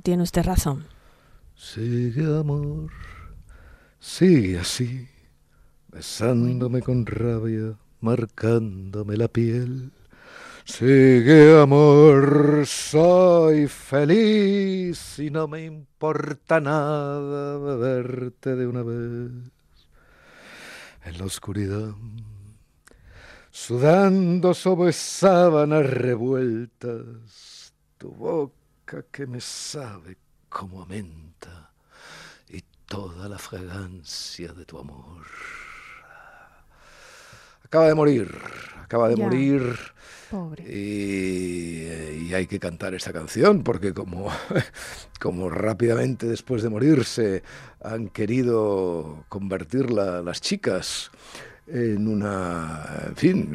Tiene usted razón. Sigue, amor, sigue así, besándome con rabia, marcándome la piel. Sigue, amor, soy feliz y no me importa nada verte de una vez. En la oscuridad, sudando sobre sábanas revueltas, tu boca que me sabe como a menta y toda la fragancia de tu amor. Acaba de morir, acaba de morir. Pobre. Y, hay que cantar esta canción porque como, como rápidamente después de morirse han querido convertirla las chicas en una, en fin,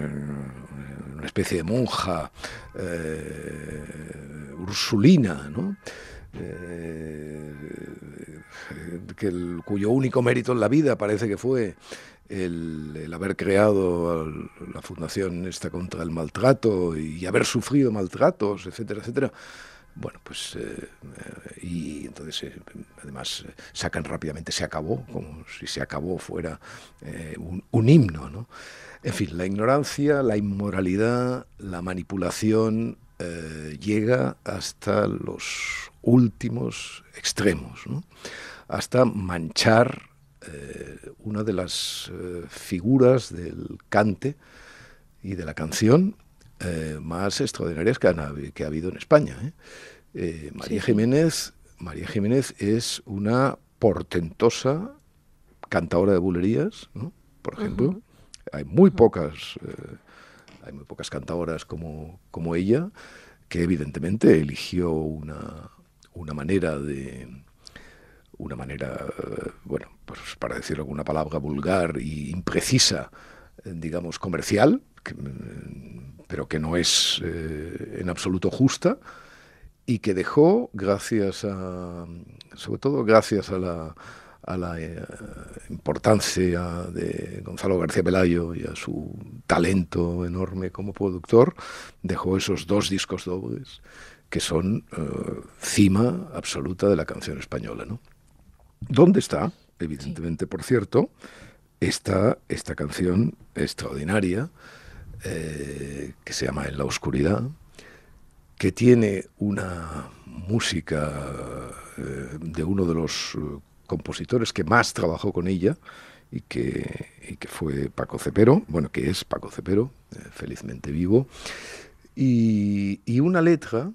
una especie de monja eh, ursulina, ¿no? Eh, que cuyo único mérito en la vida parece que fue el, haber creado la fundación esta contra el maltrato y haber sufrido maltratos, etcétera, etcétera. Bueno, pues eh, y entonces eh, además sacan rápidamente se acabó, como si se acabó fuera un, himno, ¿no? En fin, la ignorancia, la inmoralidad, la manipulación, eh, llega hasta los últimos extremos, hasta manchar eh, una de las eh, figuras del cante y de la canción más extraordinarias que, ha habido en España. María Jiménez, María Jiménez es una portentosa cantadora de bulerías, por ejemplo. Hay muy pocas hay muy pocas cantadoras como, como ella, que evidentemente eligió una, una manera de una manera, bueno, pues para decir alguna palabra vulgar y imprecisa, digamos, comercial, pero que no es eh, en absoluto justa, y que dejó, gracias a, sobre todo gracias a la, a la eh, importancia de Gonzalo García Pelayo y a su talento enorme como productor, dejó esos dos discos dobles que son eh, cima absoluta de la canción española. ¿no? ¿Dónde está? Evidentemente, por cierto, está esta canción extraordinaria eh, que se llama En la oscuridad, que tiene una música de uno de los compositores que más trabajó con ella y que, que fue Paco Cepero, bueno, que es Paco Cepero, eh, felizmente vivo, y, y, una letra,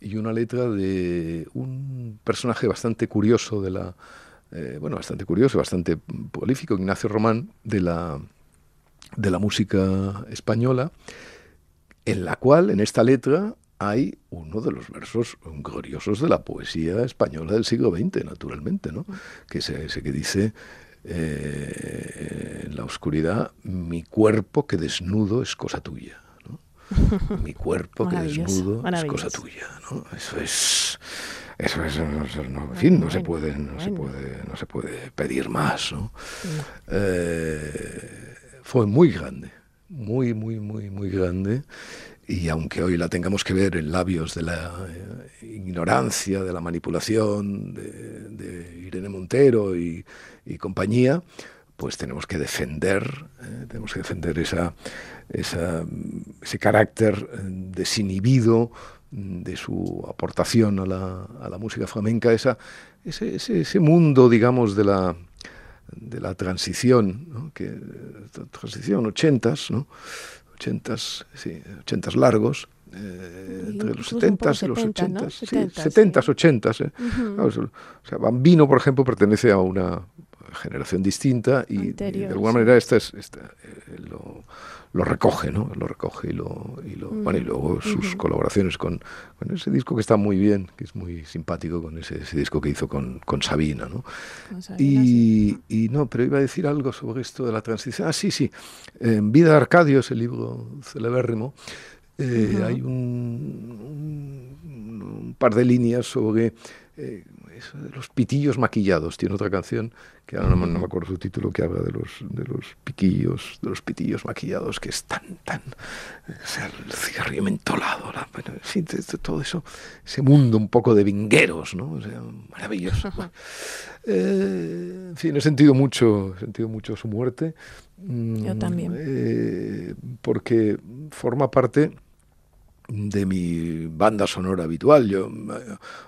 y una letra de un personaje bastante curioso de la, eh, bueno, bastante curioso, bastante prolífico, Ignacio Román, de la, de la música española, en la cual, en esta letra, hay uno de los versos gloriosos de la poesía española del siglo XX, naturalmente, ¿no? que es ese que dice, eh, en la oscuridad, mi cuerpo que desnudo es cosa tuya. Mi cuerpo que desnudo es cosa tuya. ¿no? Eso es... Eso es, no, en fin, no se puede, no se puede, no se puede pedir más. ¿no? Eh, fue muy grande, muy, muy, muy, muy grande y aunque hoy la tengamos que ver en labios de la eh, ignorancia, de la manipulación de, Irene Montero y, compañía, pues tenemos que defender, eh, tenemos que defender esa, ese carácter eh, desinhibido de su aportación a la, a la música flamenca, esa, ese, ese, mundo, digamos, de la, de la transición, ¿no? que, transición ochentas, ¿no? 80, sí, 80 largos, eh, entre los 70 y los 80, s 70, 80. Eh. o sea, Bambino, por ejemplo, pertenece a una generación distinta y, de alguna manera esta es esta, eh, lo, lo recoge, ¿no? Lo recoge y lo, y lo bueno, y luego sus colaboraciones con, con, ese disco que está muy bien, que es muy simpático, con ese, ese disco que hizo con, con Sabina, ¿no? y, y, no, pero iba a decir algo sobre esto de la transición. Ah, sí, sí. En Vida de Arcadio, ese libro celebérrimo, eh, hay un, un, par de líneas sobre eh, los pitillos maquillados. Tiene otra canción que ahora no, me acuerdo su título que habla de los de los piquillos, de los pitillos maquillados, que es tan, o sea, el cigarrillo mentolado, la, bueno, sí, todo eso, ese mundo un poco de vingueros, ¿no? O sea, maravilloso. eh, en fin, he sentido mucho, he sentido mucho su muerte. Yo también. Eh, porque forma parte de mi banda sonora habitual. Yo,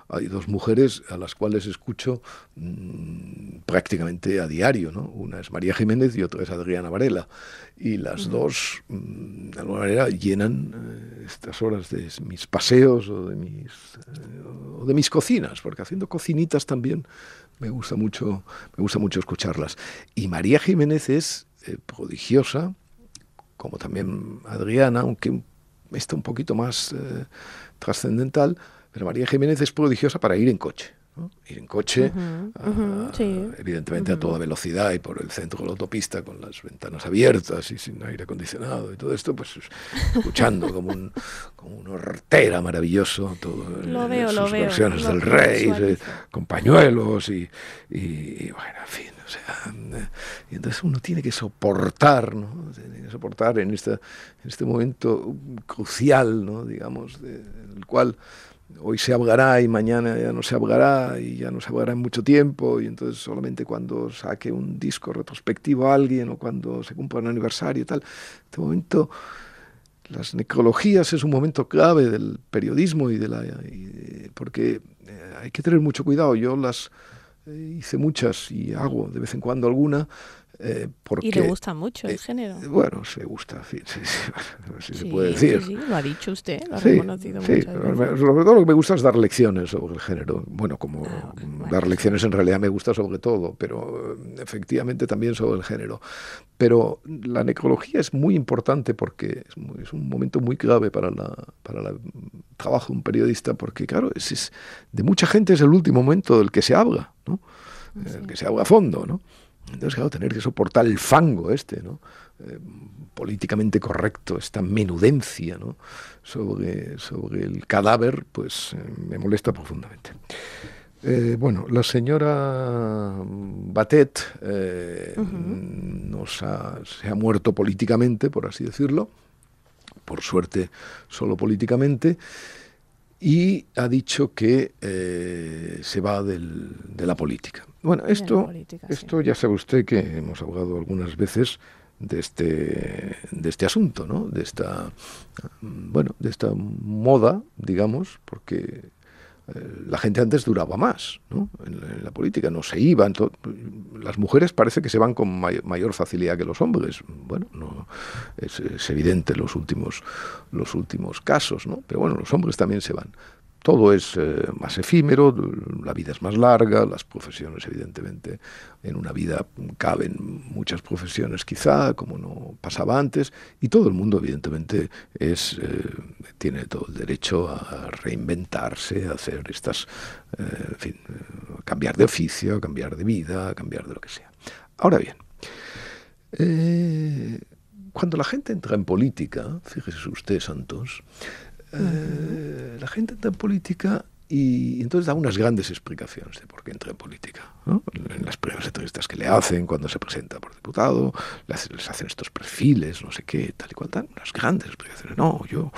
hay dos mujeres a las cuales escucho mmm, prácticamente a diario. ¿no? Una es María Jiménez y otra es Adriana Varela. Y las uh -huh. dos, mmm, de alguna manera, llenan eh, estas horas de mis paseos o de mis, eh, o de mis cocinas, porque haciendo cocinitas también me gusta mucho, me gusta mucho escucharlas. Y María Jiménez es eh, prodigiosa, como también Adriana, aunque está un poquito más eh, trascendental, pero María Jiménez es prodigiosa para ir en coche. ¿No? Ir en coche, uh -huh, a, uh -huh, sí. evidentemente uh -huh. a toda velocidad y por el centro de la autopista con las ventanas abiertas y sin aire acondicionado y todo esto, pues escuchando como un, como un hortera maravilloso, todo, lo veo, sus lo versiones veo, del rey, eh, con pañuelos y, y, y, bueno, en fin. O sea, y entonces uno tiene que soportar, ¿no? Tiene que soportar en, esta, en este momento crucial, ¿no? Digamos, de, el cual hoy se hablará y mañana ya no se hablará y ya no se hablará en mucho tiempo y entonces solamente cuando saque un disco retrospectivo a alguien o cuando se cumpla un aniversario y tal, este momento las necrologías es un momento clave del periodismo y de la y, porque eh, hay que tener mucho cuidado. Yo las eh, hice muchas y hago de vez en cuando alguna eh, porque, y le gusta mucho el eh, género. Bueno, se gusta, sí, sí, sí, sí se puede decir. Sí, lo ha dicho usted, lo ha reconocido sí, muchas veces. Sobre todo lo que me gusta es dar lecciones sobre el género. Bueno, como ah, bueno, dar lecciones en realidad me gusta sobre todo, pero eh, efectivamente también sobre el género. Pero la necrología es muy importante porque es, muy, es un momento muy clave para, la, para el trabajo de un periodista, porque claro, es, es, de mucha gente es el último momento del que se habla, ¿no? El que se habla a fondo, ¿no? Entonces, claro, tener que soportar el fango este, ¿no? Eh, políticamente correcto, esta menudencia ¿no? sobre, sobre el cadáver, pues eh, me molesta profundamente. Eh, bueno, la señora Batet uh -huh. nos ha, se ha muerto políticamente, por así decirlo, por suerte solo políticamente, y ha dicho que se va del, de la política. Bueno, esto, política, esto sí. ya sabe usted que hemos hablado algunas veces de este, de este asunto, ¿no? De esta, bueno, de esta moda, digamos, porque eh, la gente antes duraba más, ¿no? En la, política no se iban. Las mujeres parece que se van con may mayor facilidad que los hombres. Bueno, no, es, es evidente los últimos, los últimos casos, ¿no? Pero bueno, los hombres también se van todo es eh, más efímero, la vida es más larga, las profesiones evidentemente, en una vida caben muchas profesiones quizá, como no pasaba antes, y todo el mundo evidentemente es, eh, tiene todo el derecho a reinventarse, a hacer estas, eh, en fin, cambiar de oficio, cambiar de vida, cambiar de lo que sea. Ahora bien, cuando la gente entra en política, fíjese usted, Santos, eh, la gente entra en política y entonces da unas grandes explicaciones de por qué entra en política. En las primeras entrevistas que le hacen cuando se presenta por diputado, les, hacen estos perfiles, no sé qué, tal y cual, dan unas grandes explicaciones. No, yo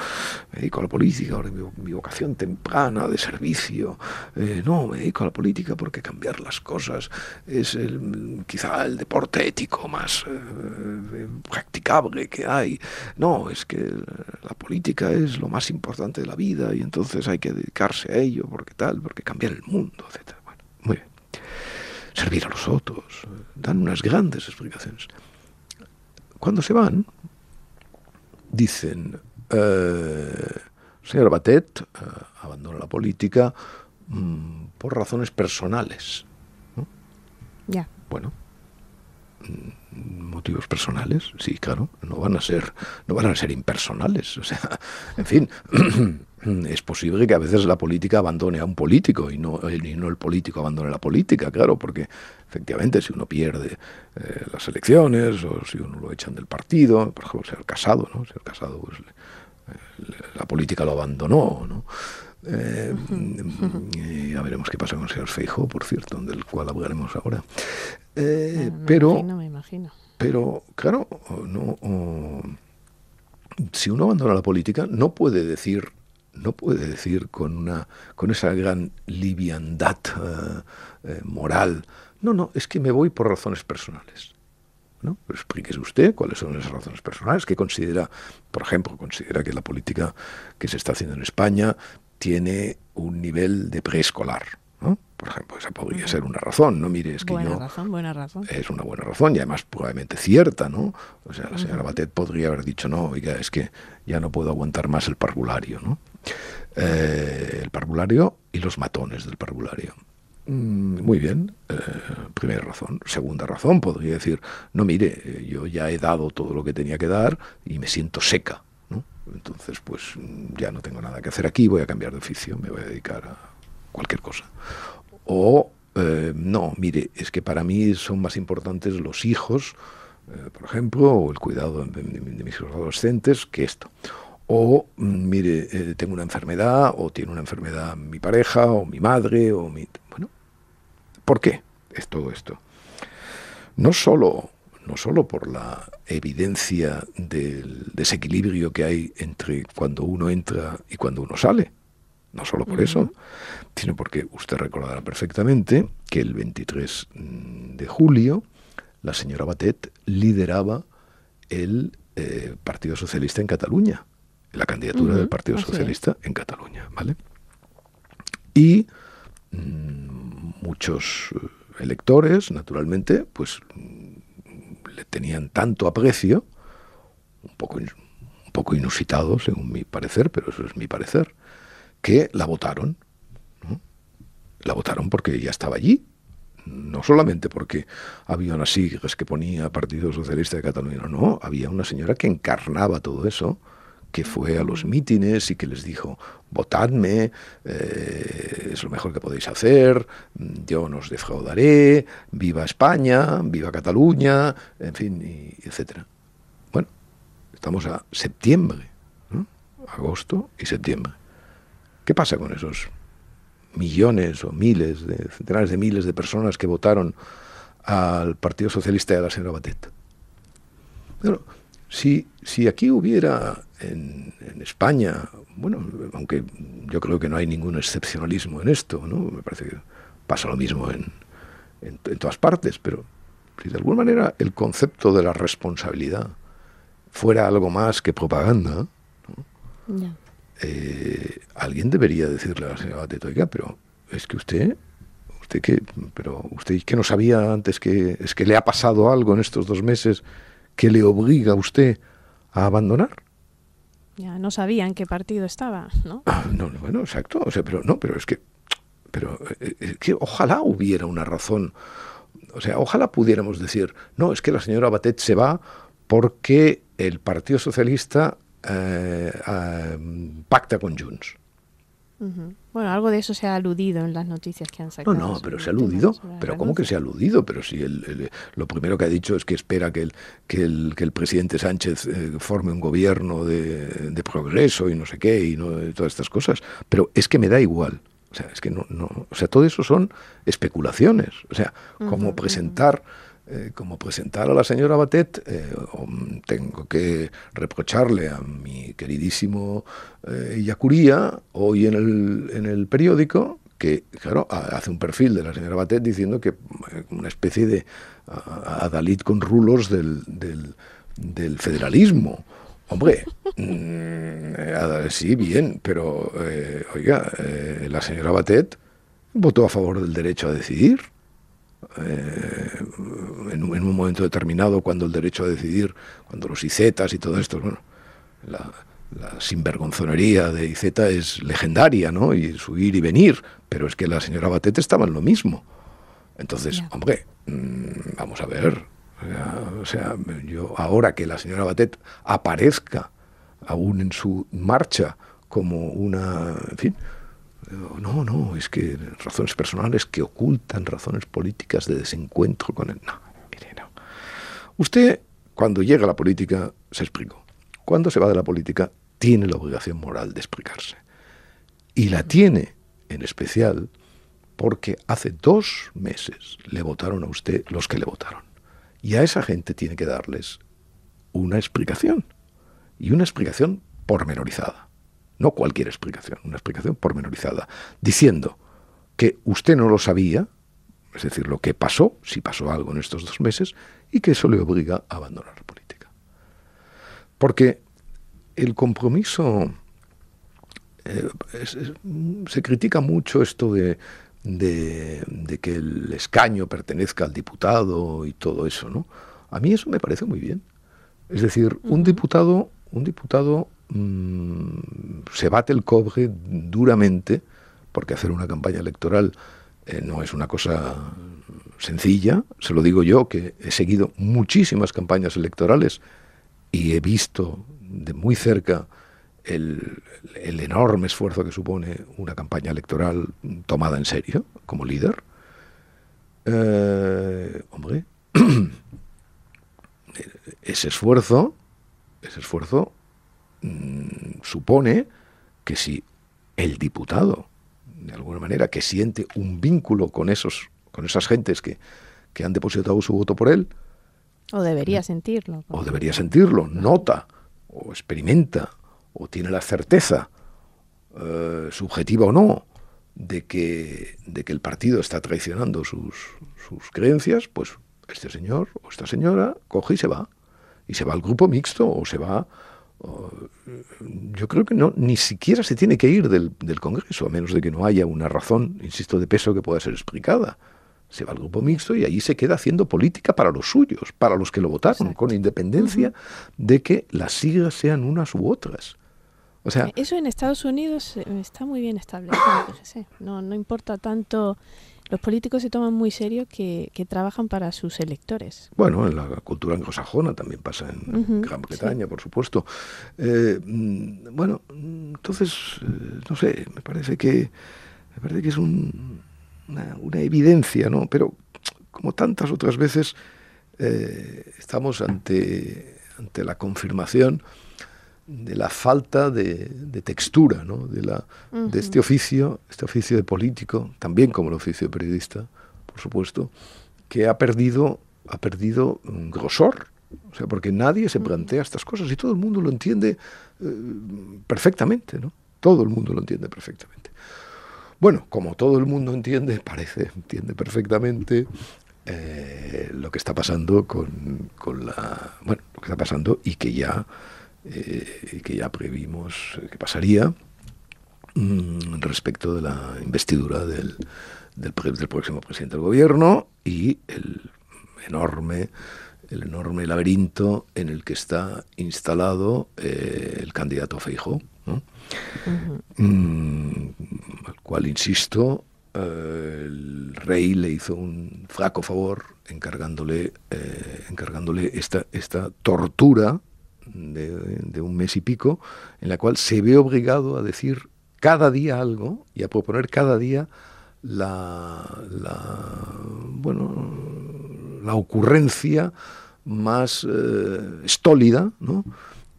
me dedico a la política, ahora mi, mi vocación temprana de servicio. Eh, no, me dedico a la política porque cambiar las cosas es el, quizá el deporte ético más eh, practicable que hay. No, es que la política es lo más importante de la vida y entonces hay que dedicarse a ello porque tal, porque cambiar el mundo, etc. Bueno, muy bien. Servir a los otros, dan unas grandes explicaciones. Cuando se van, dicen, eh, señor Batet eh, abandona la política mmm, por razones personales. ¿no? Ya. Bueno, Mm, motivos personales, sí, claro, no van a ser, no van a ser impersonales. O sea, en fin, es posible que a veces la política abandone a un político y no, y no el político abandone la política, claro, porque efectivamente si uno pierde eh, las elecciones o si uno lo echan del partido, por ejemplo, ser casado, ¿no? Ser casado, pues la política lo abandonó, ¿no? Eh, ya veremos qué pasa con el señor Feijo, por cierto, del cual hablaremos ahora. Eh, pero, me imagino. pero, claro, no, si uno abandona la política, no puede decir, no puede decir con una, con esa gran liviandad eh, moral. No, no, es que me voy por razones personales. ¿no? explíquese usted cuáles son esas razones personales que considera, por ejemplo, considera que la política que se está haciendo en España tiene un nivel de preescolar. ¿no? Por ejemplo, esa podría ser una razón, ¿no? Mire, es que buena yo... razón, buena razón. Es una buena razón y además probablemente cierta, ¿no? O sea, la señora Batet podría haber dicho, no, oiga, es que ya no puedo aguantar más el parvulario, ¿no? Eh, el parvulario y los matones del parvulario. Mm, muy bien, eh, primera razón. Segunda razón, podría decir, no, mire, eh, yo ya he dado todo lo que tenía que dar y me siento seca. ¿no? Entonces, pues ya no tengo nada que hacer aquí, voy a cambiar de oficio, me voy a dedicar a cualquier cosa. O, no, mire, es que para mí son más importantes los hijos, por ejemplo, o el cuidado de, de mis adolescentes que esto o mm, mire, tengo una enfermedad, o tiene una enfermedad mi pareja, o mi madre, o mi... Bueno, ¿Por qué es todo esto? No solo, no solo por la evidencia del desequilibrio que hay entre cuando uno entra y cuando uno sale, no solo por eso, sino porque usted recordará perfectamente que el 23 de julio la señora Batet lideraba el eh, Partido Socialista en Cataluña, la candidatura del Partido Socialista en Cataluña, ¿vale? Y Mm, muchos eh, electores, naturalmente, pues mm, le tenían tanto aprecio, un poco, un poco inusitado según mi parecer, pero eso es mi parecer, que la votaron. La votaron porque ya estaba allí, no solamente porque había unas siglas que ponía Partido Socialista de Cataluña, no, había una señora que encarnaba todo eso, que fue a los mítines y que les dijo, votadme, eh, es lo mejor que podéis hacer, yo no os defraudaré, viva España, viva Cataluña, en fin, y, etcétera. Bueno, estamos a septiembre, agosto y septiembre. ¿Qué pasa con esos millones o miles, de, centenares de miles de personas que votaron al Partido Socialista y a la señora Batet? Bueno, si, si aquí hubiera en, España, bueno, aunque yo creo que no hay ningún excepcionalismo en esto, ¿no? Me parece que pasa lo mismo en, en, todas partes, pero si de alguna manera el concepto de la responsabilidad fuera algo más que propaganda, eh, alguien debería decirle a la señora Batetoiga, pero es que usted, usted que, pero usted que no sabía antes que es que le ha pasado algo en estos dos meses que le obliga a usted a abandonar. Ya no sabían qué partido estaba, ¿no? Ah, no, bueno, exacto. O sea, pero no, pero es que, pero eh, es que ojalá hubiera una razón. O sea, ojalá pudiéramos decir, no, es que la señora Batet se va porque el Partido Socialista eh, eh, pacta con Junts. Bueno, algo de eso se ha aludido en las noticias que han sacado. No, no, pero se ha aludido. Pero ¿cómo que se ha aludido? Pero si el, lo primero que ha dicho es que espera que el, que el, que el presidente Sánchez eh, forme un gobierno de, progreso y no sé qué y no, todas estas cosas. Pero es que me da igual. O sea, es que no, no, o sea, todo eso son especulaciones. O sea, como presentar eh, como presentar a la señora Batet, eh, tengo que reprocharle a mi queridísimo eh, Yacuría, hoy en el, en el periódico, que, claro, hace un perfil de la señora Batet diciendo que una especie de adalid con rulos del, del, federalismo. Hombre, mm, sí, bien, pero, oiga, la señora Batet votó a favor del derecho a decidir. Eh, en, un momento determinado, cuando el derecho a decidir, cuando los ICETAs y todo esto, bueno, la, sinvergonzonería de ICETA es legendaria, ¿no? Y su ir y venir, pero es que la señora Batete estaba en lo mismo. Entonces, hombre, mm, vamos a ver, O sea, yo ahora que la señora Batet aparezca aún en su marcha como una, en fin, no, no, es que razones personales que ocultan razones políticas de desencuentro con él. No, mire, no. Usted, cuando llega a la política, se explicó. Cuando se va de la política, tiene la obligación moral de explicarse. Y la tiene, en especial, porque hace dos meses le votaron a usted los que le votaron. Y a esa gente tiene que darles una explicación. Y una explicación pormenorizada. No cualquier explicación, una explicación pormenorizada. Diciendo que usted no lo sabía, es decir, lo que pasó, si pasó algo en estos dos meses, y que eso le obliga a abandonar la política. Porque el compromiso... Eh, se critica mucho esto de de, que el escaño pertenezca al diputado y todo eso, ¿no? A mí eso me parece muy bien. Es decir, un diputado, un diputado mm, se bate el cobre duramente, porque hacer una campaña electoral eh, no es una cosa sencilla. Se lo digo yo, que he seguido muchísimas campañas electorales y he visto de muy cerca el, enorme esfuerzo que supone una campaña electoral tomada en serio como líder, eh, hombre, ese esfuerzo, ese esfuerzo supone que si el diputado, de alguna manera, que siente un vínculo con esos, con esas gentes que, que han depositado su voto por él, o debería sentirlo. O debería sentirlo, nota, o experimenta, o tiene la certeza, eh, subjetiva o no, de que, de que el partido está traicionando sus, sus creencias, pues este señor o esta señora coge y se va. Y se va al grupo mixto o se va... yo creo que no, ni siquiera se tiene que ir del, del, Congreso, a menos de que no haya una razón, insisto, de peso que pueda ser explicada. Se va al grupo mixto y allí se queda haciendo política para los suyos, para los que lo votaron, con independencia de que las siglas sean unas u otras. Eso en Estados Unidos eh, está muy bien establecido, No, no importa tanto. Los políticos se toman muy serio que, trabajan para sus electores. Bueno, en la cultura anglosajona también pasa en Gran Bretaña, por supuesto. Eh, mm, bueno, entonces, eh, no sé, me parece que me parece que es una, una, evidencia, ¿no? Pero como tantas otras veces estamos ante ante la confirmación de la falta de, textura ¿no? de, la, de este oficio, este oficio de político, también como el oficio de periodista, por supuesto, que ha perdido, ha perdido un grosor. O sea, porque nadie se plantea estas cosas y todo el mundo lo entiende eh, perfectamente, ¿no? Todo el mundo lo entiende perfectamente. Bueno, como todo el mundo entiende, parece, entiende perfectamente eh, lo que está pasando con, con la. Bueno, lo que está pasando y que ya eh, que ya previmos que pasaría mm, respecto de la investidura del, del, próximo presidente del gobierno y el enorme el enorme laberinto en el que está instalado eh, el candidato Feijo, mm, al cual, insisto, eh, el rey le hizo un flaco favor encargándole, encargándole esta, esta tortura de, un mes y pico, en la cual se ve obligado a decir cada día algo y a proponer cada día la, bueno, la ocurrencia más eh, estólida,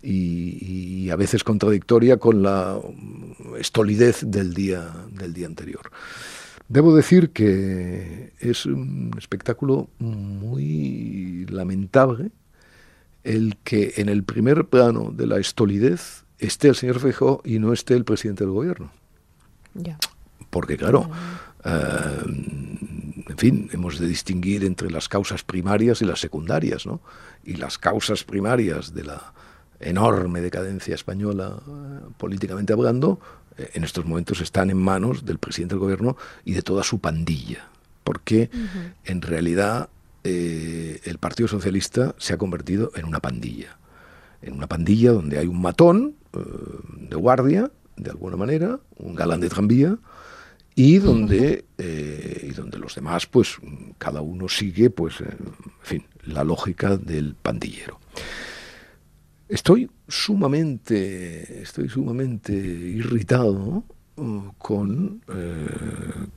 Y, a veces contradictoria con la estolidez del día, del día anterior. Debo decir que es un espectáculo muy lamentable el que en el primer plano de la estolidez esté el señor Feijóo y no esté el presidente del gobierno. Porque claro, eh, en fin, hemos de distinguir entre las causas primarias y las secundarias, ¿no? Y las causas primarias de la enorme decadencia española, eh, políticamente hablando, eh, en estos momentos están en manos del presidente del gobierno y de toda su pandilla. Porque en realidad eh, el Partido Socialista se ha convertido en una pandilla. En una pandilla donde hay un matón eh, de guardia, de alguna manera, un galán de tranvía, y donde, eh, y donde los demás, pues cada uno sigue, pues, fin, la lógica del pandillero. Estoy sumamente, estoy sumamente irritado con,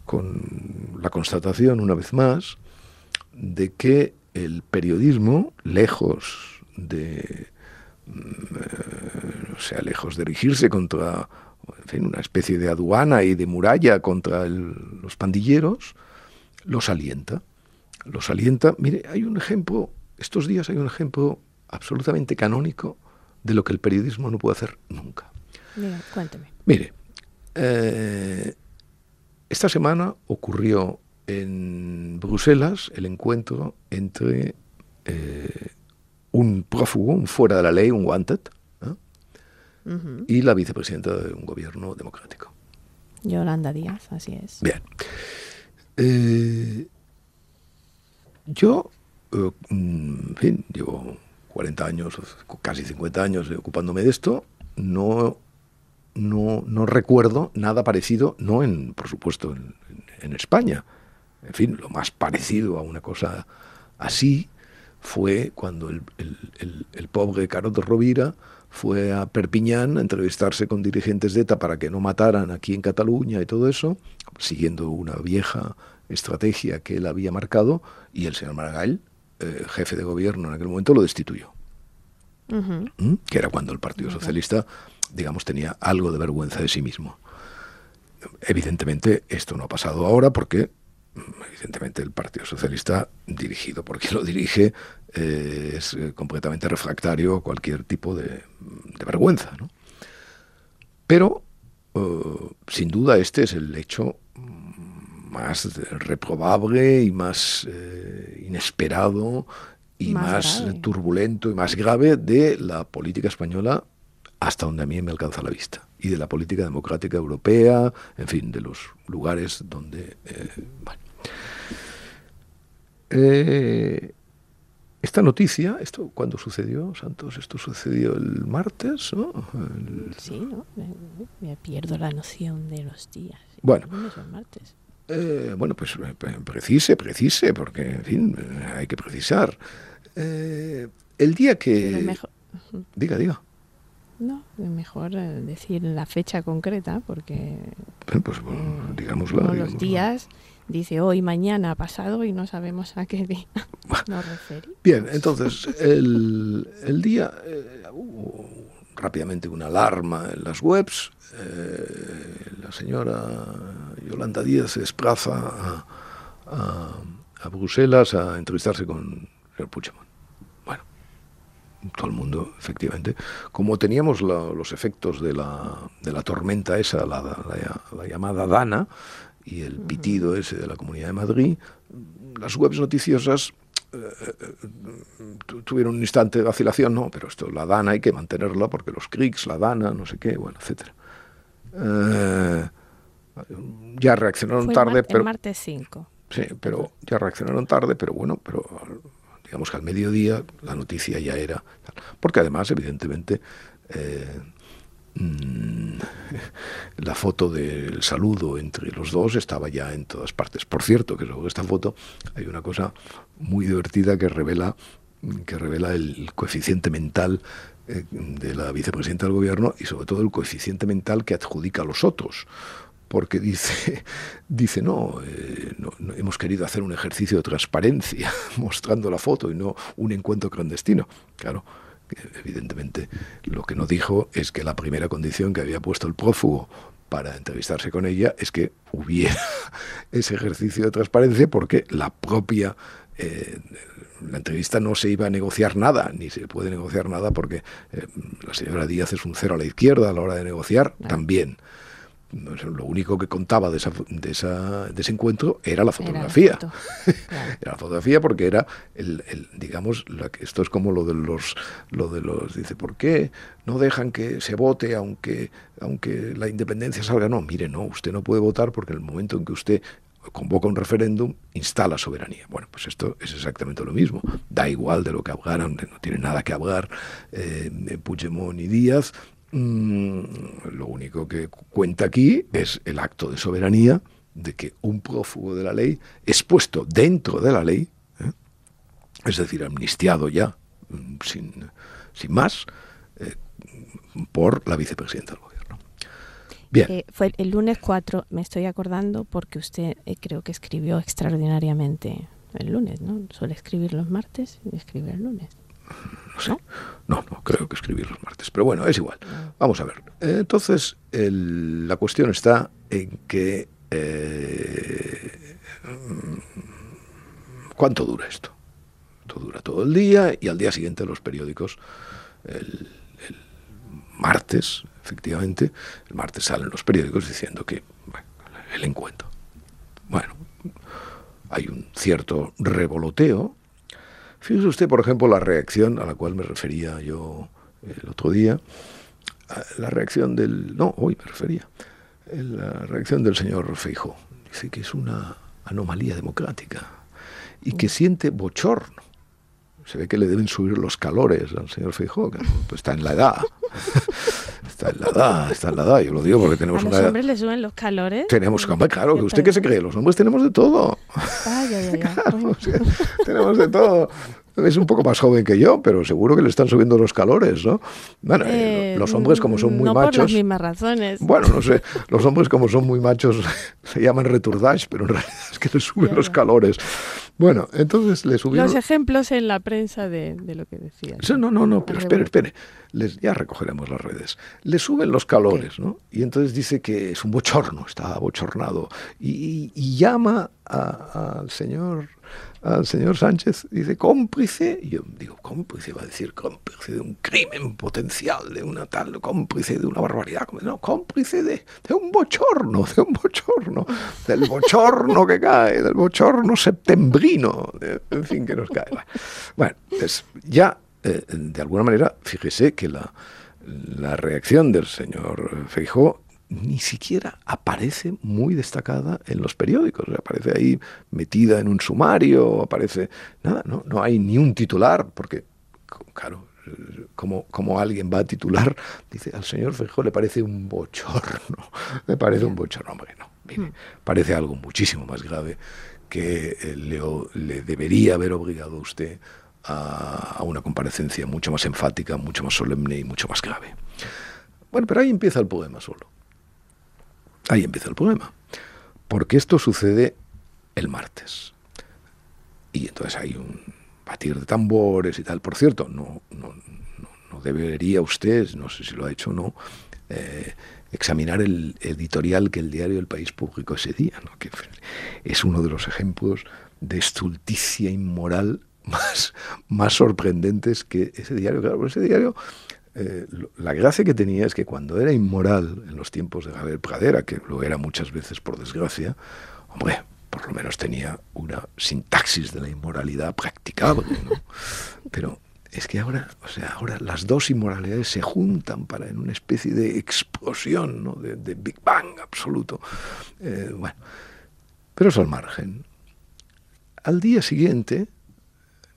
con la constatación, una vez más, de que el periodismo, lejos de, mm, o sea, lejos de erigirse contra una especie de aduana y de muralla contra los pandilleros, los alienta. Los alienta. Mire, hay un ejemplo, estos días hay un ejemplo absolutamente canónico de lo que el periodismo no puede hacer nunca. Mira, cuénteme. Mire, eh, esta semana ocurrió en Bruselas el encuentro entre eh, un prófugo, un fuera de la ley, un wanted, y la vicepresidenta de un gobierno democrático. Yolanda Díaz, así es. Bien. Eh, yo, eh, en fin, llevo 40 años, casi 50 años ocupándome de esto, no, no, no recuerdo nada parecido, no en, por supuesto, en, España. En fin, lo más parecido a una cosa así fue cuando el, el, el, pobre Caroto Rovira fue a Perpiñán a entrevistarse con dirigentes de ETA para que no mataran aquí en Cataluña y todo eso, siguiendo una vieja estrategia que él había marcado, y el señor Maragall, eh, jefe de gobierno en aquel momento, lo destituyó. ¿Mm? Que era cuando el Partido Socialista, digamos, tenía algo de vergüenza de sí mismo. Evidentemente, esto no ha pasado ahora porque evidentemente el Partido Socialista, dirigido por quien lo dirige, eh, es eh, completamente refractario a cualquier tipo de, vergüenza. Pero, eh, sin duda, este es el hecho más reprobable y más inesperado y más, turbulento y más grave de la política española hasta donde a mí me alcanza la vista y de la política democrática europea, en fin, de los lugares donde... Eh, esta noticia, esto cuando sucedió, Santos, esto sucedió el martes, ¿no? Sí, ¿no? Me, pierdo la noción de los días. Bueno. martes? Eh, bueno, pues eh, precise, precise, porque, en fin, hay que precisar. el día que... Diga, diga. No, mejor decir la fecha concreta, porque... pues, digámoslo. los días dice hoy, mañana, pasado y no sabemos a qué día nos referimos. Bien, entonces el, el día eh, hubo rápidamente una alarma en las webs. Eh, la señora Yolanda Díaz se desplaza a, a, Bruselas a entrevistarse con el Puigdemont. Todo el mundo, efectivamente. Como teníamos los efectos de la, de la tormenta esa, la, la llamada Dana, y el pitido ese de la Comunidad de Madrid, las webs noticiosas eh, eh, tuvieron un instante de vacilación, no, pero esto, la DANA hay que mantenerla porque los CRICs, la DANA, no sé qué, bueno, etcétera. Eh, ya reaccionaron tarde, pero... martes 5. Sí, pero ya reaccionaron tarde, pero bueno, pero digamos que al mediodía la noticia ya era... Porque además, evidentemente, Mm, la foto del saludo entre los dos estaba ya en todas partes. Por cierto, que sobre esta foto hay una cosa muy divertida que revela que revela el coeficiente mental eh, de la vicepresidenta del gobierno y sobre todo el coeficiente mental que adjudica a los otros porque dice, dice no, eh, no, hemos querido hacer un ejercicio de transparencia mostrando la foto y no un encuentro clandestino. Claro, evidentemente lo que no dijo es que la primera condición que había puesto el prófugo para entrevistarse con ella es que hubiera ese ejercicio de transparencia porque la propia eh, la entrevista no se iba a negociar nada, ni se puede negociar nada porque eh, la señora Díaz es un cero a la izquierda a la hora de negociar también lo único que contaba de, esa, de, esa, de ese encuentro era la fotografía. Era, la, fotografía porque era el, digamos, la, esto es como lo de los, lo de los, dice, ¿por qué no dejan que se vote aunque, aunque la independencia salga? No, mire, no, usted no puede votar porque en el momento en que usted convoca un referéndum, instala soberanía. Bueno, pues esto es exactamente lo mismo. Da igual de lo que hablaran, no tiene nada que hablar eh, Puigdemont y Díaz, Mm, lo único que cuenta aquí es el acto de soberanía de que un prófugo de la ley es puesto dentro de la ley ¿eh? es decir, amnistiado ya, mm, sin, sin más, eh, por la vicepresidenta del gobierno. Bien. Eh, fue el lunes 4, me estoy acordando, porque usted creo que escribió extraordinariamente el lunes, ¿no? Suele escribir los martes y escribe el lunes. No sé. ¿No? no, creo que escribir los martes. Pero bueno, es igual. Vamos a ver. Entonces, la cuestión está en que... ¿Cuánto dura esto? Esto dura todo el día y al día siguiente los periódicos, el, martes, efectivamente, el martes salen los periódicos diciendo que el encuentro. Bueno, hay un cierto revoloteo. Fíjese usted, por ejemplo, la reacción a la cual me refería yo el otro día, la reacción del... No, hoy me refería. La reacción del señor Feijo. Dice que es una anomalía democrática y que siente bochorno. Se ve que le deben subir los calores al señor Feijóo, que pues está en la edad. Está en la edad, está en la edad. Yo lo digo porque tenemos ¿A una los hombres le suben los calores? Tenemos, claro, que ¿usted qué se cree? Los hombres tenemos de todo. Ay, ay, ay, claro, tenemos de todo. Es un poco más joven que yo, pero seguro que le están subiendo los calores, ¿no? Bueno, eh, los hombres como son muy no machos... por las mismas razones. Bueno, no sé, los hombres como son muy machos se llaman returdage, pero en realidad es que les suben los calores. Bueno, entonces le subieron... Los ejemplos en la prensa de, de lo que decía. No, no, no, pero espere, espere. Les, ya recogeremos las redes. Le suben los calores, ¿no? Y entonces dice que es un bochorno, está bochornado. Y, y llama al señor al señor Sánchez, dice cómplice, y yo digo, cómplice, va a decir cómplice de un crimen potencial, de una tal, cómplice de una barbaridad, no, cómplice de, de un bochorno, de un bochorno, del bochorno que cae, del bochorno septembrino, en fin, que nos cae. Bueno, pues ya, eh, de alguna manera, fíjese que la, la reacción del señor Feijó ni siquiera aparece muy destacada en los periódicos. Aparece ahí metida en un sumario, aparece... Nada, no, no hay ni un titular, porque, claro, como, como alguien va a titular, dice, al señor Feijó le parece un bochorno, le parece un bochorno, hombre, no, mire, hmm. parece algo muchísimo más grave que eh, le, le debería haber obligado a usted a, a una comparecencia mucho más enfática, mucho más solemne y mucho más grave. Bueno, pero ahí empieza el poema solo. Ahí empieza el problema. Porque esto sucede el martes. Y entonces hay un batir de tambores y tal. Por cierto, no, no, no, debería usted, no sé si lo ha hecho o no, eh, examinar el editorial que el diario El País publicó ese día, ¿no? que es uno de los ejemplos de estulticia inmoral más, más sorprendentes que ese diario. Claro, ese diario eh, la gracia que tenía es que cuando era inmoral en los tiempos de Gabriel Pradera, que lo era muchas veces por desgracia, hombre, por lo menos tenía una sintaxis de la inmoralidad practicable, ¿no? Pero es que ahora, o sea, ahora las dos inmoralidades se juntan para en una especie de explosión, ¿no? de, Big Bang absoluto. Eh, bueno, pero eso al margen. Al día siguiente,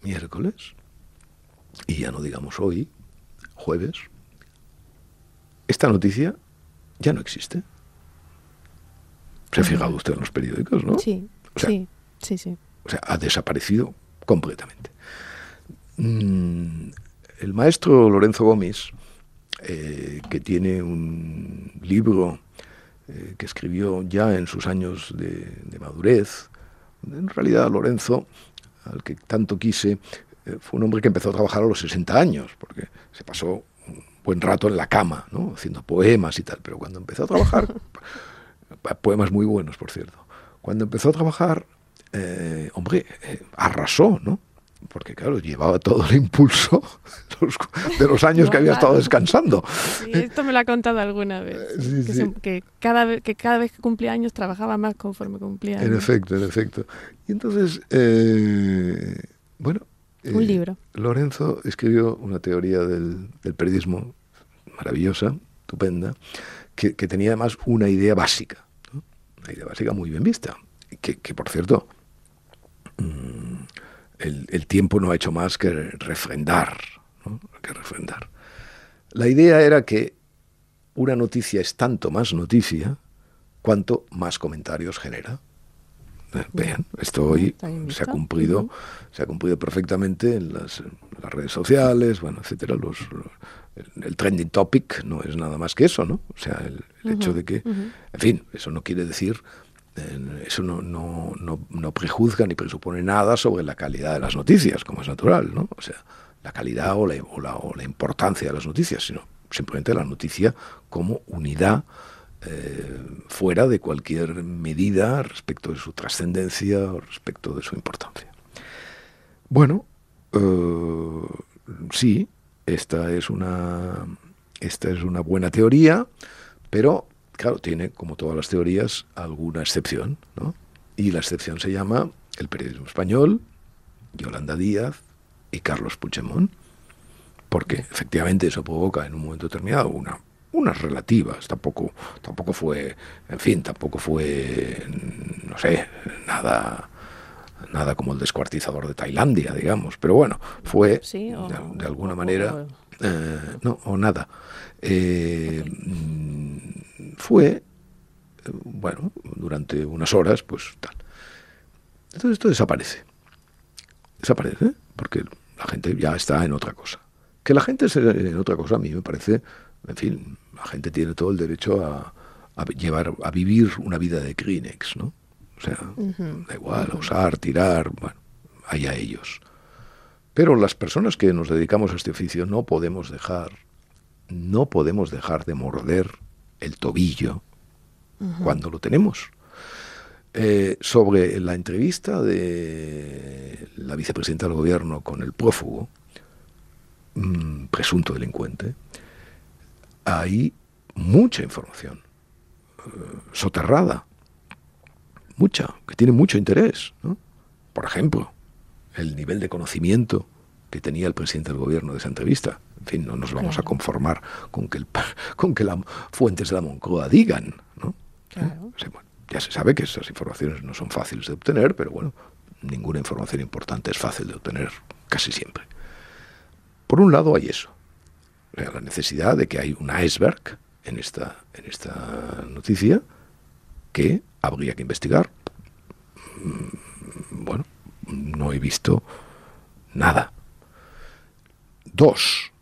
miércoles, y ya no digamos hoy, jueves, esta noticia ya no existe. Se ha fijado usted en los periódicos, ¿no? Sí, sí, sí, sí. O sea, ha desaparecido completamente. Mm, el maestro Lorenzo Gómez, eh, que tiene un libro eh, que escribió ya en sus años de, de, madurez, en realidad Lorenzo, al que tanto quise, fue un hombre que empezó a trabajar a los 60 años, porque se pasó un buen rato en la cama, ¿no? haciendo poemas y tal, pero cuando empezó a trabajar, poemas muy buenos, por cierto, cuando empezó a trabajar, eh, hombre, eh, arrasó, ¿no? Porque claro, llevaba todo el impulso de los años que había estado descansando. Sí, esto me lo ha contado alguna vez. que, cada vez, que cada vez que cumplía años trabajaba más conforme cumplía años. En efecto, en efecto. Y entonces, bueno, un eh, libro. Lorenzo escribió una teoría del, periodismo maravillosa, estupenda, que, tenía además una idea básica, una idea básica muy bien vista, que, por cierto, mm, el, tiempo no ha hecho más que refrendar, que refrendar. La idea era que una noticia es tanto más noticia cuanto más comentarios genera. Vean, esto hoy se ha cumplido, se ha cumplido perfectamente en las, redes sociales, bueno, etcétera. Los, el, trending topic no es nada más que eso, ¿no? O sea, el, hecho de que, en fin, eso no quiere decir, eso no, no, no, no, prejuzga ni presupone nada sobre la calidad de las noticias, como es natural, ¿no? O sea, la calidad o la, o la, o la importancia de las noticias, sino simplemente la noticia como unidad eh, fuera de cualquier medida respecto de su trascendencia o respecto de su importancia. Bueno, eh, sí, esta es una esta es una buena teoría, pero claro, tiene, como todas las teorías, alguna excepción, ¿no? Y la excepción se llama el periodismo español, Yolanda Díaz y Carlos Puigdemont, porque efectivamente eso provoca en un momento determinado una unas relativas, tampoco, tampoco fue, en fin, tampoco fue, no sé, nada, nada como el descuartizador de Tailandia, digamos, pero bueno, fue de, alguna manera, eh, no, o nada, eh, fue, bueno, durante unas horas, pues tal. Entonces esto desaparece, desaparece, porque la gente ya está en otra cosa. Que la gente esté en otra cosa a mí me parece, en fin, la gente tiene todo el derecho a, llevar, a vivir una vida de Kleenex, ¿no? O sea, da igual, a usar, tirar, bueno, allá ellos. Pero las personas que nos dedicamos a este oficio no podemos dejar, no podemos dejar de morder el tobillo cuando lo tenemos. Eh, sobre la entrevista de la vicepresidenta del gobierno con el prófugo, mm, presunto delincuente, hay mucha información eh, soterrada, mucha, que tiene mucho interés. Por ejemplo, el nivel de conocimiento que tenía el presidente del gobierno de esa entrevista. En fin, no nos vamos a conformar con que, el, con que las fuentes de la Moncloa digan. ¿no? ya se sabe que esas informaciones no son fáciles de obtener, pero bueno, ninguna información importante es fácil de obtener casi siempre. Por un lado hay eso la necesidad de que hay un iceberg en esta, en esta noticia que habría que investigar. Mm, bueno, no he visto nada. Dos,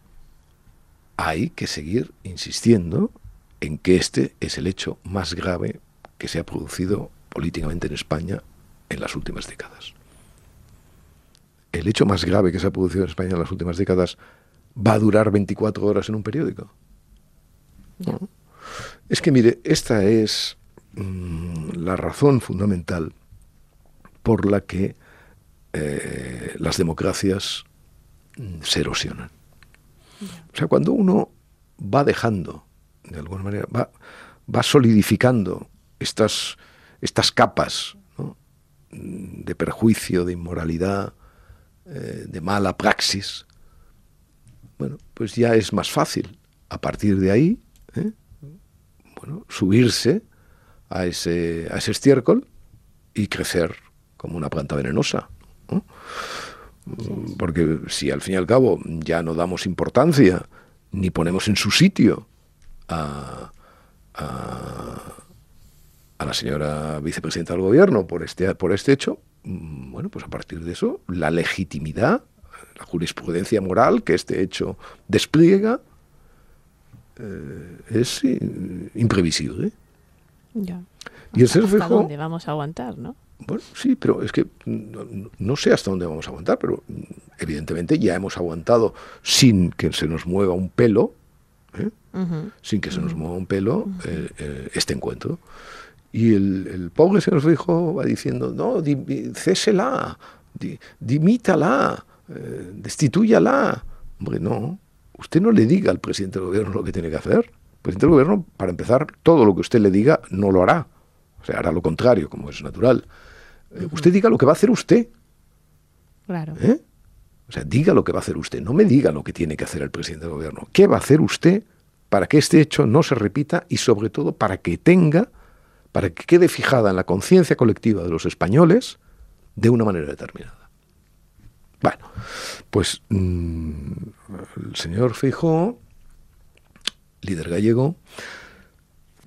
hay que seguir insistiendo en que este es el hecho más grave que se ha producido políticamente en España en las últimas décadas. El hecho más grave que se ha producido en España en las últimas décadas va a durar 24 horas en un periódico. Es que mire, esta es mm, la razón fundamental por la que eh, las democracias mm, se erosionan. O sea, cuando uno va dejando, de alguna manera, va, solidificando estas, estas capas mm, de perjuicio, de inmoralidad, eh, de mala praxis, bueno, pues ya es más fácil a partir de ahí, ¿eh? bueno, subirse a ese, a ese estiércol y crecer como una planta venenosa. Porque si al fin y al cabo ya no damos importancia ni ponemos en su sitio a, a, a la señora vicepresidenta del gobierno por este, por este hecho, mm, bueno, pues a partir de eso, la legitimidad la jurisprudencia moral que este hecho despliega eh, es imprevisible. Ya. Y el ¿Hasta dónde vamos a aguantar, no? Bueno, sí, pero es que no, sé hasta dónde vamos a aguantar, pero evidentemente ya hemos aguantado sin que se nos mueva un pelo, ¿eh? sin que se nos mueva un pelo eh, este encuentro. Y el, pobre señor va diciendo, no, césela, dimítala, eh, destitúyala. Hombre, no. Usted no le diga al presidente del gobierno lo que tiene que hacer. El presidente del gobierno, para empezar, todo lo que usted le diga no lo hará. O sea, hará lo contrario, como es natural. Eh, usted diga lo que va a hacer usted. Claro. ¿Eh? O sea, diga lo que va a hacer usted. No me diga lo que tiene que hacer el presidente del gobierno. ¿Qué va a hacer usted para que este hecho no se repita y sobre todo para que tenga, para que quede fijada en la conciencia colectiva de los españoles de una manera determinada? Bueno, pues mm, el señor Fijo, líder gallego,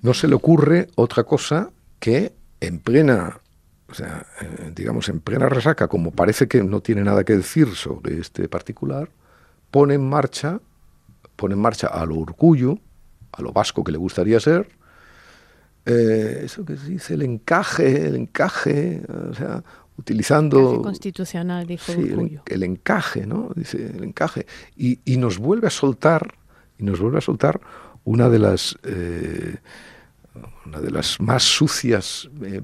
no se le ocurre otra cosa que en plena o sea, eh, digamos, en plena resaca, como parece que no tiene nada que decir sobre este particular, pone en marcha, pone en marcha a lo orgullo, a lo vasco que le gustaría ser, eh, eso que se dice, el encaje, el encaje, o sea, utilizando... constitucional, dijo el, encaje, ¿no? Dice, el encaje. Y, y, nos vuelve a soltar, y nos vuelve a soltar una de las... Eh, una de las más sucias eh,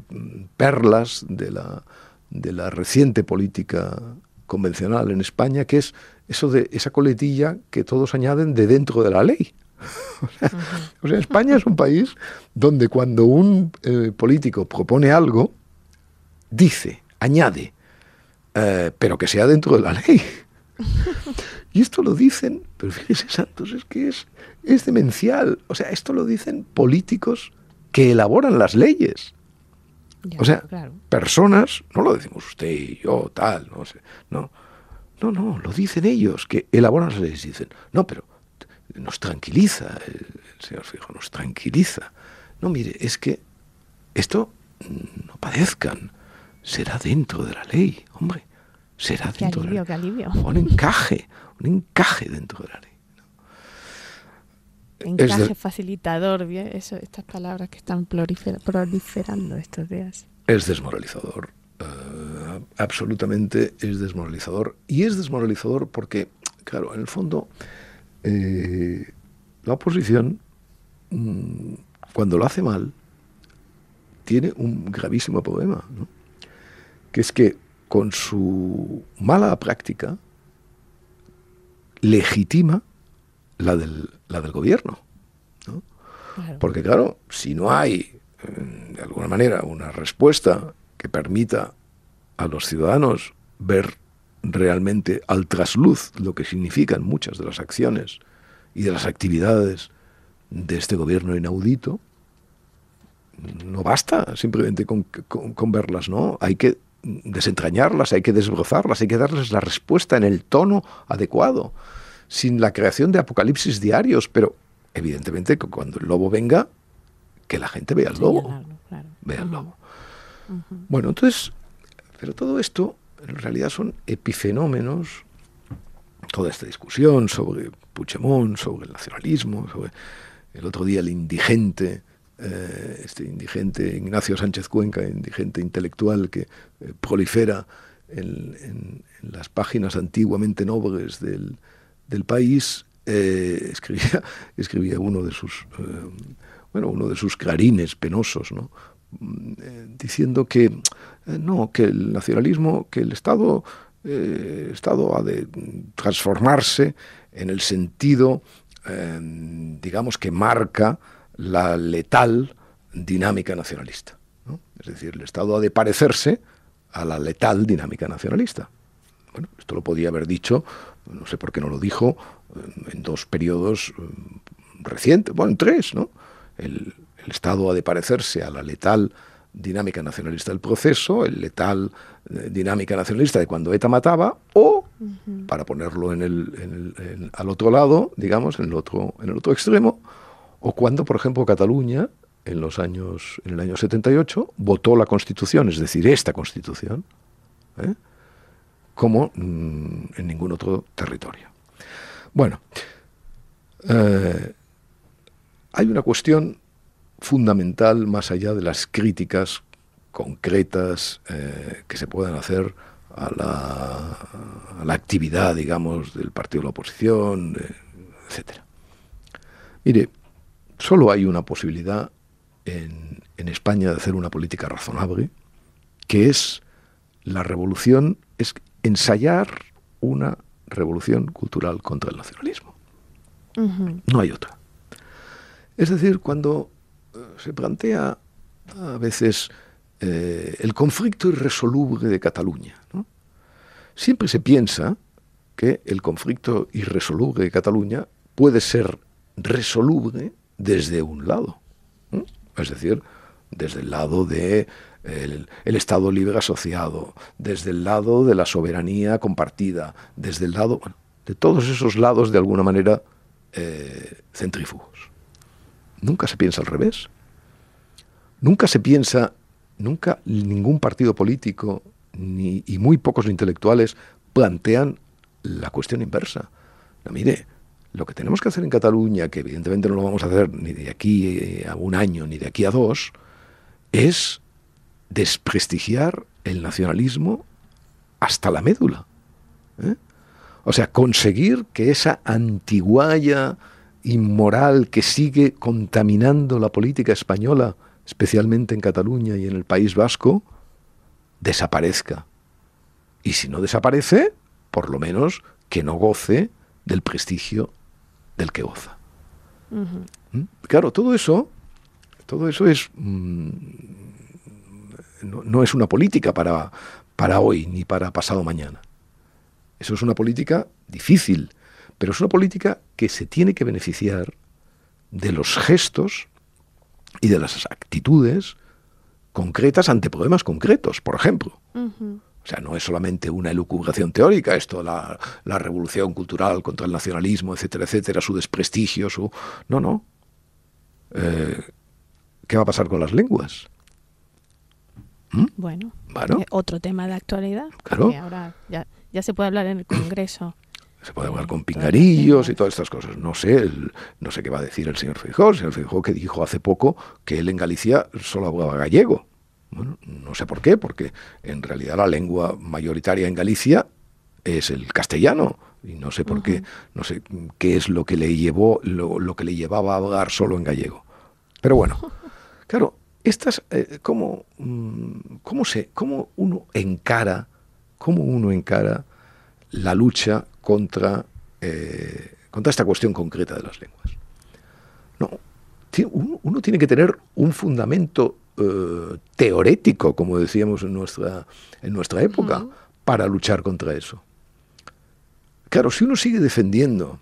perlas de la, de la reciente política convencional en España, que es eso de esa coletilla que todos añaden de dentro de la ley. o, sea, España es un país donde cuando un eh, político propone algo, dice, añade, eh, pero que sea dentro de la ley. y esto lo dicen, pero fíjese, Santos, es que es, es demencial. O sea, esto lo dicen políticos que elaboran las leyes. o sea, personas, no lo decimos usted y yo, tal, no sé, no. No, no, lo dicen ellos, que elaboran las leyes y dicen, no, pero nos tranquiliza, el, señor Fijo, nos tranquiliza. No, mire, es que esto no padezcan, será dentro de la ley, hombre, será dentro de la ley. Un encaje, un encaje dentro de la ley. Encaje, facilitador, bien, eso, estas palabras que están proliferando estos días. Es desmoralizador, eh, absolutamente es desmoralizador. Y es desmoralizador porque, claro, en el fondo, eh, la oposición, mm, cuando lo hace mal, tiene un gravísimo problema, que es que con su mala práctica legitima la del, la del gobierno. Porque claro, si no hay, eh, de alguna manera, una respuesta que permita a los ciudadanos ver realmente al trasluz lo que significan muchas de las acciones y de las actividades de este gobierno inaudito, no basta simplemente con, con verlas, ¿no? Hay que desentrañarlas, hay que desbrozarlas, hay que darles la respuesta en el tono adecuado sin la creación de apocalipsis diarios, pero evidentemente que cuando el lobo venga, que la gente vea al lobo. Vea al lobo. Bueno, entonces, pero todo esto en realidad son epifenómenos, toda esta discusión sobre Puigdemont, sobre el nacionalismo, sobre el otro día el indigente, eh, este indigente Ignacio Sánchez Cuenca, indigente intelectual que eh, prolifera en, las páginas antiguamente nobles del, país, eh, escribía, uno de sus bueno, uno de sus clarines penosos, ¿no? Mm, diciendo que no, que el nacionalismo, que el Estado, Estado ha de transformarse en el sentido, digamos, que marca la letal dinámica nacionalista. Es decir, el Estado ha de parecerse a la letal dinámica nacionalista. Bueno, esto lo podía haber dicho no sé por qué no lo dijo, en dos periodos eh, recientes, bueno, en tres, ¿no? El, Estado ha de parecerse a la letal dinámica nacionalista del proceso, el letal eh, dinámica nacionalista de cuando ETA mataba, o, para ponerlo en el, al otro lado, digamos, en el otro, en el otro extremo, o cuando, por ejemplo, Cataluña, en los años, en el año 78, votó la Constitución, es decir, esta Constitución, ¿eh? como mm, en ningún otro territorio. Bueno, eh, hay una cuestión fundamental más allá de las críticas concretas eh, que se puedan hacer a la, actividad, digamos, del partido de la oposición, etc. Mire, solo hay una posibilidad en, en España de hacer una política razonable, que es la revolución, es ensayar una revolución cultural contra el nacionalismo. No hay otra. Es decir, cuando eh, se plantea a veces eh, el conflicto irresoluble de Cataluña, siempre se piensa que el conflicto irresoluble de Cataluña puede ser resoluble desde un lado. Es decir, desde el lado de el, Estado libre asociado, desde el lado de la soberanía compartida, desde el lado de todos esos lados de alguna manera eh, centrífugos. Nunca se piensa al revés. Nunca se piensa nunca ningún partido político ni, y muy pocos intelectuales plantean la cuestión inversa. No, mire, lo que tenemos que hacer en Cataluña, que evidentemente no lo vamos a hacer ni de aquí eh, a un año ni de aquí a dos, es desprestigiar el nacionalismo hasta la médula. ¿eh? O sea, conseguir que esa antiguaya inmoral que sigue contaminando la política española, especialmente en Cataluña y en el País Vasco, desaparezca. Y si no desaparece, por lo menos que no goce del prestigio del que goza. ¿Mm? Claro, todo eso, todo eso es mm, no, es una política para, para hoy ni para pasado mañana. Eso es una política difícil, pero es una política que se tiene que beneficiar de los gestos y de las actitudes concretas ante problemas concretos, por ejemplo. O sea, no es solamente una elucubración teórica, esto, la, la, revolución cultural contra el nacionalismo, etcétera, etcétera, su desprestigio, su... No, no. Eh, ¿Qué va a pasar con las lenguas? ¿Mm? Bueno, eh, otro tema de actualidad. Claro. ahora ya, ya se puede hablar en el Congreso se puede hablar con pingarillos y todas estas cosas. No sé, no sé qué va a decir el señor Feijóo. El señor Feijóo que dijo hace poco que él en Galicia solo hablaba gallego. Bueno, no sé por qué, porque en realidad la lengua mayoritaria en Galicia es el castellano y no sé por qué, no sé qué es lo que le llevó, lo, que le llevaba a hablar solo en gallego. Pero bueno, claro, estas, eh, ¿cómo, mm, cómo, se, ¿cómo uno encara, cómo uno encara la lucha contra, eh, contra esta cuestión concreta de las lenguas. No, uno, tiene que tener un fundamento eh, teorético, como decíamos en nuestra, en nuestra época, para luchar contra eso. Claro, si uno sigue defendiendo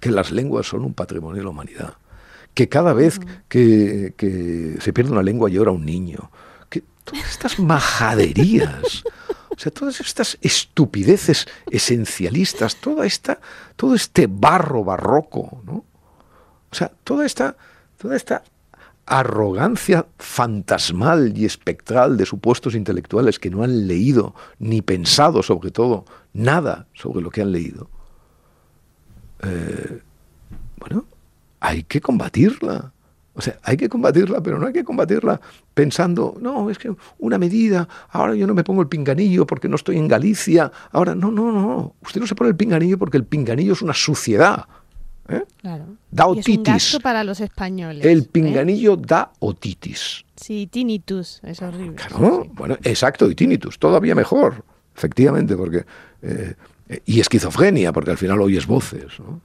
que las lenguas son un patrimonio de la humanidad, que cada vez que, que se pierde una lengua llora un niño, que todas estas majaderías o sea, todas estas estupideces esencialistas, toda esta, todo este barro barroco, ¿no? O sea, toda esta, toda esta arrogancia fantasmal y espectral de supuestos intelectuales que no han leído ni pensado, sobre todo, nada sobre lo que han leído. Eh, bueno, hay que combatirla. O sea, hay que combatirla, pero no hay que combatirla pensando, no, es que una medida, ahora yo no me pongo el pinganillo porque no estoy en Galicia, ahora no, no, no, usted no se pone el pinganillo porque el pinganillo es una suciedad. ¿Eh? Claro. Da otitis. es un gasto para los españoles. El ¿eh? pinganillo da otitis. Sí, tinnitus, es horrible. Claro, bueno, exacto, y tinnitus, todavía mejor, efectivamente, porque... Eh, y esquizofrenia, porque al final oyes voces. ¿no?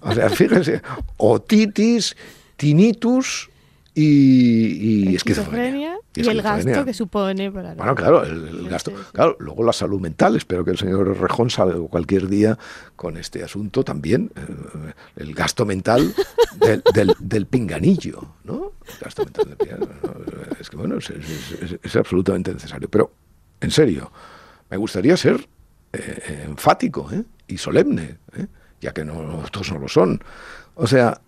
O sea, fíjense, otitis, tinnitus y, esquizofrenia. Y, el gasto que supone para Bueno, claro, el, gasto. Claro, luego la salud mental. Espero que el señor Rejón salga cualquier día con este asunto también. Eh, el gasto mental del, pinganillo, ¿no? El gasto mental del pinganillo. Es que, bueno, es, absolutamente necesario. Pero, en serio, me gustaría ser eh, enfático ¿eh? y solemne. ¿eh? ya que no, todos no lo son. O sea,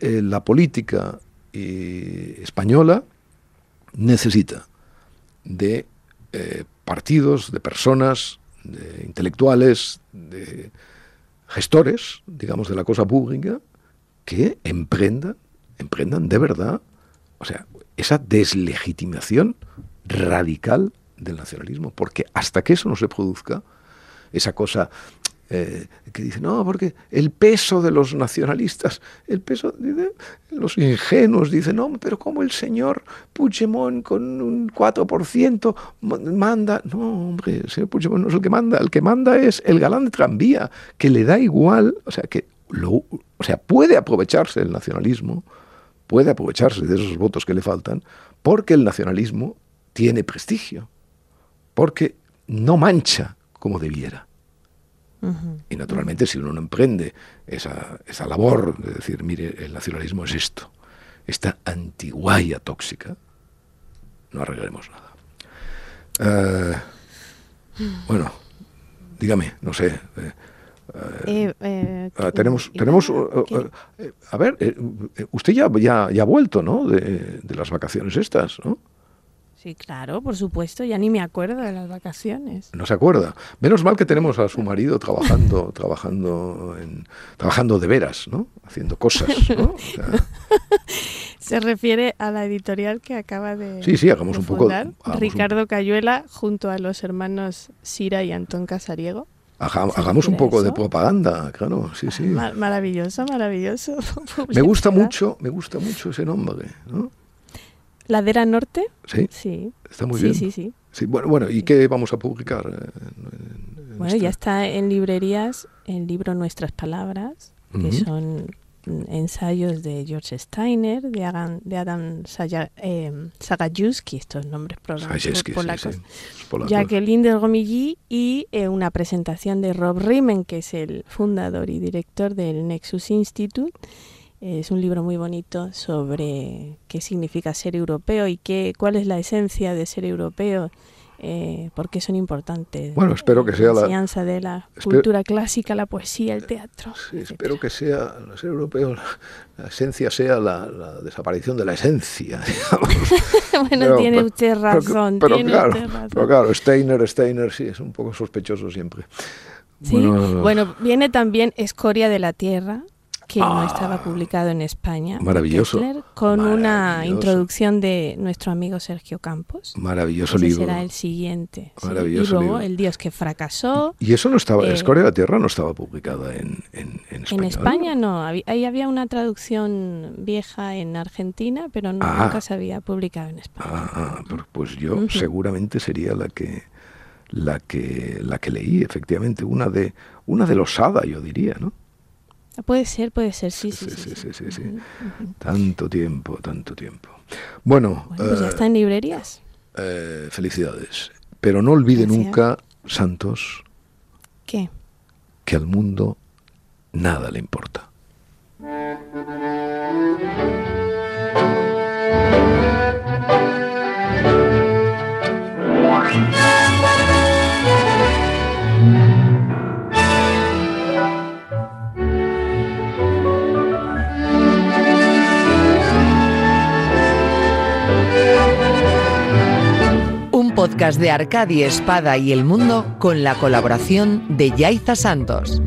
la política eh, española necesita de eh, partidos, de personas, de intelectuales, de gestores, digamos, de la cosa pública, que emprendan, emprendan de verdad, o sea, esa deslegitimación radical del nacionalismo, porque hasta que eso no se produzca, esa cosa eh, que dice, no, porque el peso de los nacionalistas, el peso los ingenuos, dicen, no, pero como el señor Puigdemont con un 4% manda, no, hombre, el señor Puigdemont no es el que manda, el que manda es el galán de tranvía, que le da igual, o sea, que o sea, puede aprovecharse del nacionalismo, puede aprovecharse de esos votos que le faltan, porque el nacionalismo tiene prestigio, porque no mancha como debiera. Y naturalmente si uno no emprende esa, esa labor de decir, mire, el nacionalismo es esto, esta antiguaya tóxica, no arreglaremos nada. Eh, bueno, dígame, no sé, eh, Eh, eh, Ah, tenemos, ¿y tenemos, a ver, usted ya, ya, ya ha vuelto, ¿no? De, de las vacaciones estas, ¿no? Sí, claro, por supuesto, ya ni me acuerdo de las vacaciones. No se acuerda. Menos mal que tenemos a su marido trabajando, trabajando, en, trabajando de veras, ¿no? Haciendo cosas, ¿no? O sea, Se refiere a la editorial que acaba de Sí, sí, hagamos de un poco- un- Ricardo Cayuela junto a los hermanos Sira y Antón Casariego. haga- ¿Se hagamos un poco de propaganda, claro, sí, sí. Ma- maravilloso, maravilloso. Me gusta mucho, me gusta mucho ese nombre, ¿no? Ladera Norte, Sí, sí. está muy sí, bien. sí, sí. Sí, bueno, bueno, ¿y qué vamos a publicar? eh, en- en Bueno, este- ya está en librerías el libro Nuestras Palabras, que Ujú. son mm, ensayos de George Steiner, de Adam, de Adam Saya- eh, Sagajewski, estos nombres sí, polacos. sí, es polaco. Jacqueline de Romilly y eh, una presentación de Rob Riemen, que es el fundador y director del Nexus Institute. Es un libro muy bonito sobre qué significa ser europeo y qué, cuál es la esencia de ser europeo, eh, por qué son importantes. Bueno, espero que sea la- enseñanza de la cultura clásica, la poesía, el teatro. Sí, espero que sea, el ser europeo, la, la esencia sea la, la desaparición de la esencia, digamos. bueno, Pero- tiene pero- usted razón, pero, tiene claro, usted razón. pero claro, Steiner, Steiner, sí, es un poco sospechoso siempre. Sí, bueno, viene también Escoria de la Tierra, que no Ah, estaba publicado en España. maravilloso, con una introducción de nuestro amigo Sergio Campos. Maravilloso Ese libro. será el siguiente. sí. Maravilloso y luego libro. El Dios que fracasó. Y eso no estaba, Eh, Escoria de la Tierra no estaba publicada en, en, en En. España no, había- ahí había una traducción vieja en Argentina, pero no- Ah. nunca se había publicado en España. Ah, ah, pero pues yo seguramente sería la que la que la que leí efectivamente una de una de los Sada yo diría no Puede ser, puede ser, sí, sí, Sí, sí. sí, sí. tanto tiempo tanto tiempo bueno, Bueno, pues ya eh, está en librerías. eh, felicidades pero no olvide Gracias. nunca Santos ¿Qué? que al mundo nada le importa podcast de Arcadia Espada y El Mundo con la colaboración de Yaiza Santos.